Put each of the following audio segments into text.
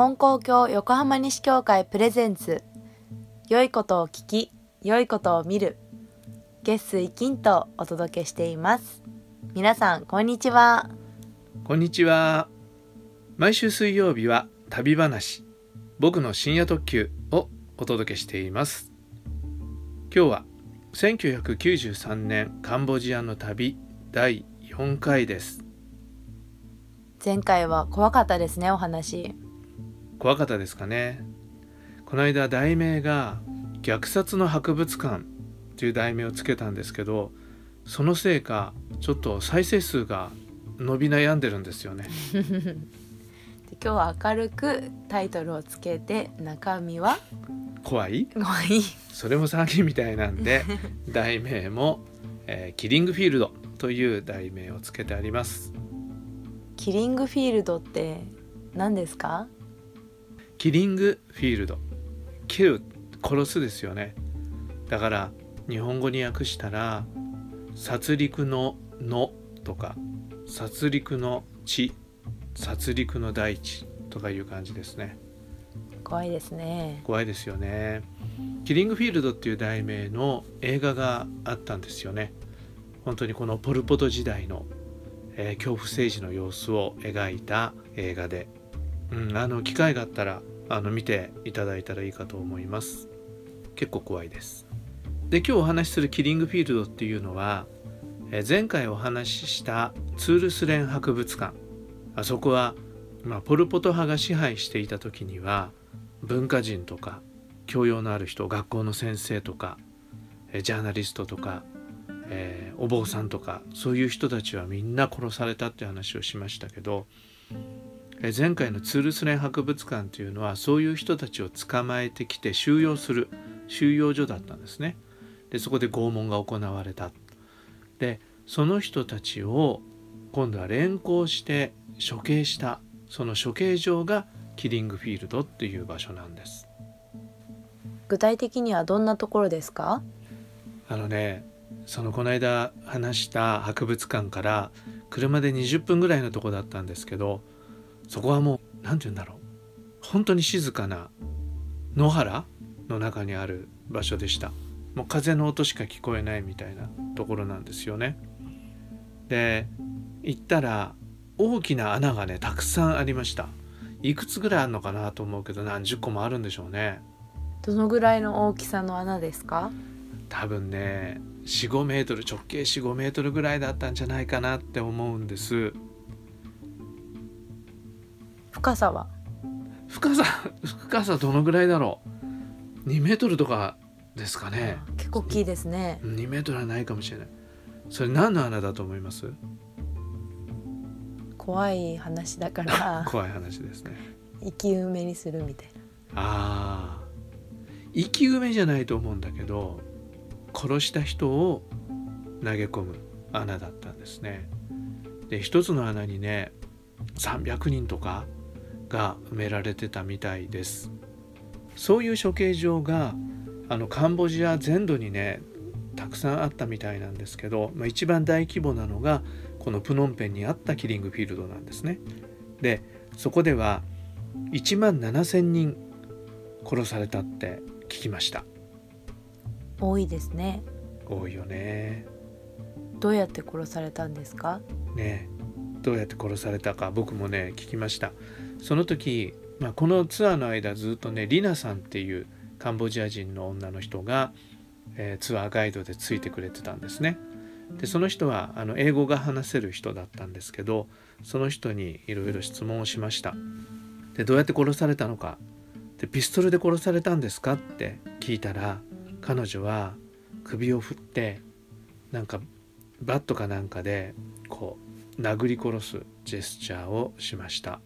金光教横浜西教会プレゼンツ。良いことを聞き良いことを見る。月水金とお届けしています。皆さんこんにちは。こんにちは。毎週水曜日は旅話僕の深夜特急をお届けしています。今日は1993年カンボジアの旅第4回です。前回は怖かったですねお話怖かったですかね。この間題名が虐殺の博物館という題名をつけたんですけどそのせいかちょっと再生数が伸び悩んでるんですよね。今日は明るくタイトルをつけて中身は？怖い？怖い。それも詐欺みたいなんで 題名も、えー、キリングフィールドという題名をつけてあります。キリングフィールドって何ですか？キリングフィールド。キル殺すですよね。だから日本語に訳したら殺戮ののとか殺戮の地殺戮の大地とかいう感じですね。怖いですね。怖いですよね。キリングフィールドっていう題名の映画があったんですよね。本当にこのポル・ポト時代の、えー、恐怖政治の様子を描いた映画で、うん、あの機会があったらあの見ていただいたらいいかと思います。結構怖いです。で今日お話しするキリングフィールドっていうのは前回お話ししたツールスレン博物館。あそこは、まあ、ポル・ポト派が支配していた時には文化人とか教養のある人学校の先生とかジャーナリストとか、えー、お坊さんとかそういう人たちはみんな殺されたって話をしましたけど前回のツールスレン博物館というのはそういう人たちを捕まえてきて収容する収容所だったんですね。でそこで拷問が行われた。でその人たちを今度は連行して処刑したその処刑場がキリングフィールドっていう場所なんです。具体的にはどんなところですか？あのねそのこの間話した博物館から車で20分ぐらいのとこだったんですけどそこはもう何て言うんだろう。本当に静かな野原の中にある場所でした。もう風の音しか聞こえないみたいなところなんですよね。で行ったら大きな穴がねたくさんありました。いくつぐらいあるのかなと思うけど何十個もあるんでしょうね。どのぐらいの大きさの穴ですか？多分ね45メートル直径45メートルぐらいだったんじゃないかなって思うんです深さは？深さ深さどのぐらいだろう？2メートルとかですかね。結構大きいですね。2メートルはないかもしれない。それ何の穴だと思います？怖い話だから。怖い話ですね。生き埋めにするみたいな。ああ生き埋めじゃないと思うんだけど殺した人を投げ込む穴だったんですね。で一つの穴にね300人とかが埋められてたみたいです。そういう処刑場があのカンボジア全土にねたくさんあったみたいなんですけど、まあ、一番大規模なのがこのプノンペンにあったキリングフィールドなんですね。でそこでは1万7,000人殺されたって聞きました。多いですね。多いよね。どうやって殺されたんですか？ねどうやって殺されたか僕もね聞きましたその時、まあ、このツアーの間ずっとねリナさんっていうカンボジア人の女の人が、えー、ツアーガイドでついてくれてたんですね。でその人はあの英語が話せる人だったんですけどその人にいろいろ質問をしました。でどうやって殺されたのかでピストルで殺されたんですかって聞いたら彼女は首を振ってなんかバットかなんかでこう殴り殺すジェスチャーをしました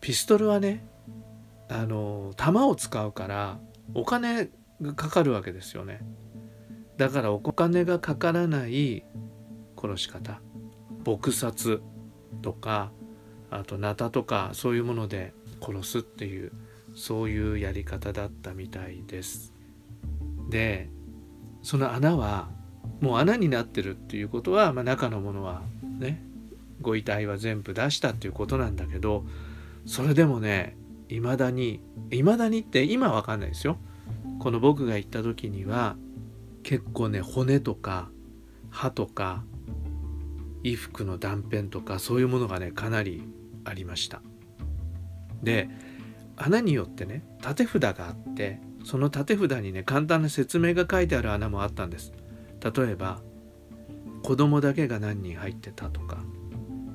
ピストルはねあの弾を使うからお金がかかるわけですよね。だからお金がかからない殺し方。撲殺とかあとナタとかそういうもので殺すっていうそういうやり方だったみたいです。でその穴はもう穴になってるっていうことは、まあ、中のものはねご遺体は全部出したっていうことなんだけどそれでもねいまだにいまだにって今わかんないですよ。この僕が行った時には結構ね骨とか歯とか衣服の断片とかそういうものがねかなりありました。で穴によってね縦札があってその縦札にね簡単な説明が書いてある穴もあったんです。例えば子供だけが何人入ってたとか、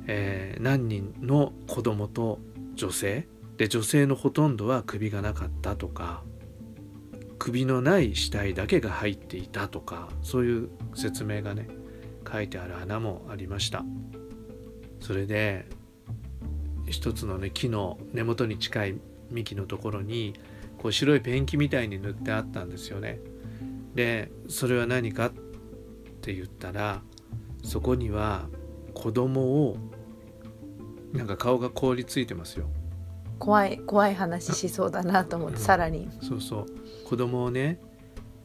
えー、何人の子供と女性？で女性のほとんどは首がなかったとか首のない死体だけが入っていたとかそういう説明がね書いてある穴もありました。それで一つのね木の根元に近い幹のところにこう白いペンキみたいに塗ってあったんですよね。でそれは何かって言ったらそこには子供をなんか顔が凍りついてますよ。怖い怖い話しそうだなと思って、うん、さらに。そうそう。子供をね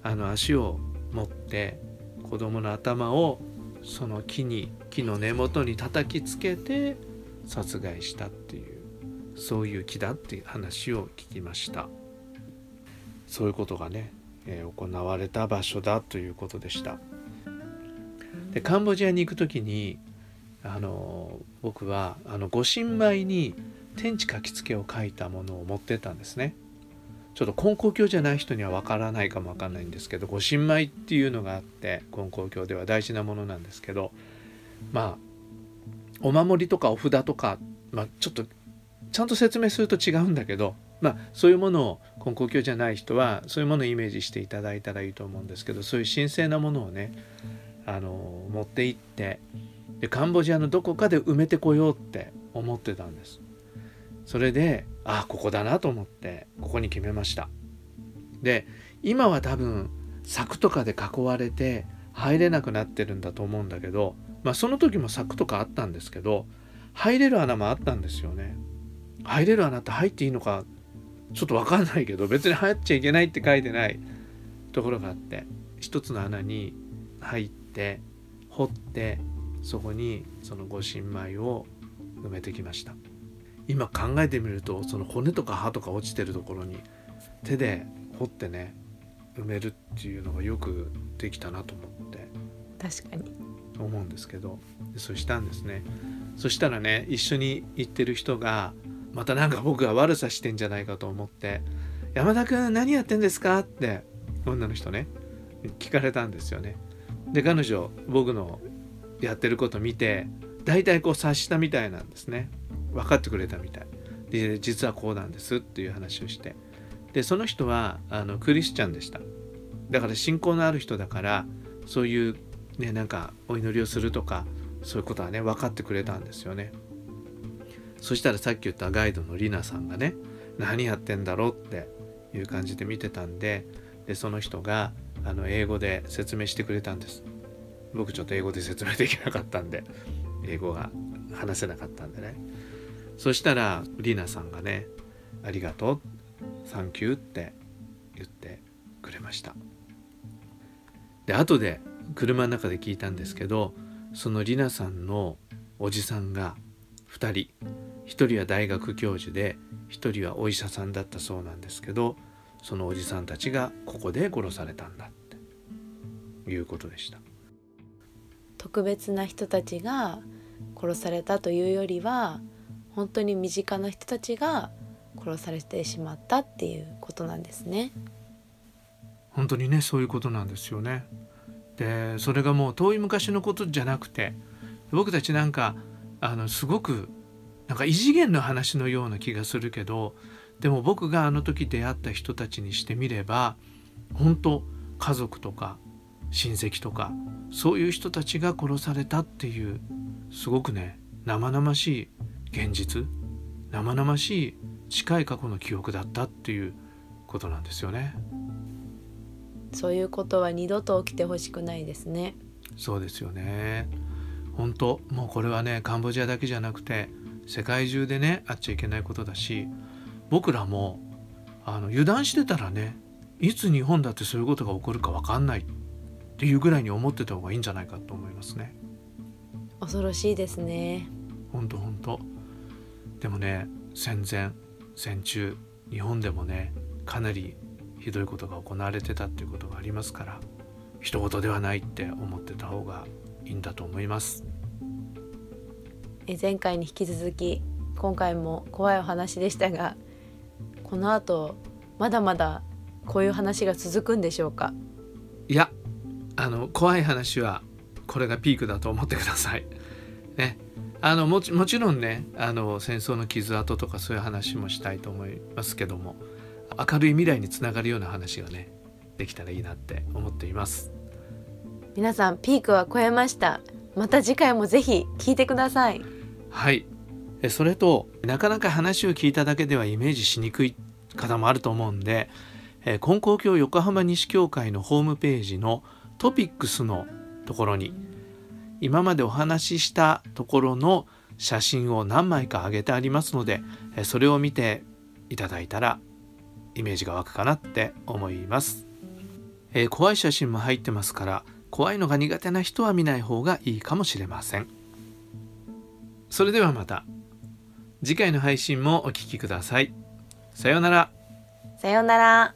あの足を持って子供の頭をその木に木の根元に叩きつけて殺害したっていうそういう木だっていう話を聞きました。そういうことがね、えー、行われた場所だということでした。でカンボジアに行く時にあの僕はあの御神米に天地書きつけを書いたものを持ってたんですね。ちょっと根高教じゃない人にはわからないかもわかんないんですけど御神米っていうのがあって根高教では大事なものなんですけどまあお守りとかお札とか、まあ、ちょっとちゃんと説明すると違うんだけど、まあ、そういうものを根高教じゃない人はそういうものをイメージしていただいたらいいと思うんですけどそういう神聖なものをねあの持って行ってでカンボジアのどこかで埋めてこようって思ってたんです。それでああここだなと思ってここに決めました。で今は多分柵とかで囲われて入れなくなってるんだと思うんだけどまあその時も柵とかあったんですけど入れる穴もあったんですよね。入れる穴って入っていいのかちょっと分かんないけど別に入っちゃいけないって書いてない。ところがあって一つの穴に入って掘ってそこにその御神米を埋めてきました。今考えてみるとその骨とか歯とか落ちてるところに手で掘ってね埋めるっていうのがよくできたなと思って。確かに。思うんですけど。そうしたんですね。そしたらね一緒に行ってる人がまたなんか僕が悪さしてんじゃないかと思って「山田君何やってんですか?」って女の人ね聞かれたんですよね。で彼女僕のやってること見て大体こう察したみたいなんですね。分かってくれたみたい。で実はこうなんですっていう話をして。でその人はあのクリスチャンでした。だから信仰のある人だからそういうねなんかお祈りをするとかそういうことはね分かってくれたんですよね。そしたらさっき言ったガイドのリナさんがね何やってんだろうっていう感じで見てたんででその人があの英語で説明してくれたんです。僕ちょっと英語で説明できなかったんで英語が話せなかったんでね。そしたらリナさんがね「ありがとう」「サンキュー」って言ってくれました。で後で車の中で聞いたんですけどそのリナさんのおじさんが2人1人は大学教授で1人はお医者さんだったそうなんですけどそのおじさんたちがここで殺されたんだっていうことでした。特別な人たちが殺されたというよりは本当に身近な人たちが殺されてしまったっていうことなんですね。本当にねそういうことなんですよね。でそれがもう遠い昔のことじゃなくて僕たちなんかあのすごくなんか異次元の話のような気がするけどでも僕があの時出会った人たちにしてみれば本当家族とか親戚とかそういう人たちが殺されたっていうすごくね生々しい現実生々しい近い過去の記憶だったっていうことなんですよね。そういうことは二度と起きてほしくないですね。そうですよね。本当もうこれはねカンボジアだけじゃなくて世界中でねあっちゃいけないことだし僕らもあの油断してたらねいつ日本だってそういうことが起こるか分かんないっていうぐらいに思ってた方がいいんじゃないかと思いますね。恐ろしいですね。本当本当でもね戦前戦中日本でもねかなりひどいことが行われてたっていうことがありますから人事ではないって思ってた方がいいんだと思います。え前回に引き続き今回も怖いお話でしたがこの後まだまだこういう話が続くんでしょうか？いやあの怖い話はこれがピークだと思ってください。ね、あのもちもちろんねあの戦争の傷跡とかそういう話もしたいと思いますけども明るい未来につながるような話がねできたらいいなって思っています。皆さんピークは超えました。また次回もぜひ聞いてください。はい。それとなかなか話を聞いただけではイメージしにくい方もあると思うんで金光教横浜西教会のホームページのトピックスのところに今までお話ししたところの写真を何枚か上げてありますのでそれを見ていただいたらイメージが湧くかなって思います、えー、怖い写真も入ってますから怖いのが苦手な人は見ない方がいいかもしれません。それではまた次回の配信もお聴きください。さようなら。さようなら。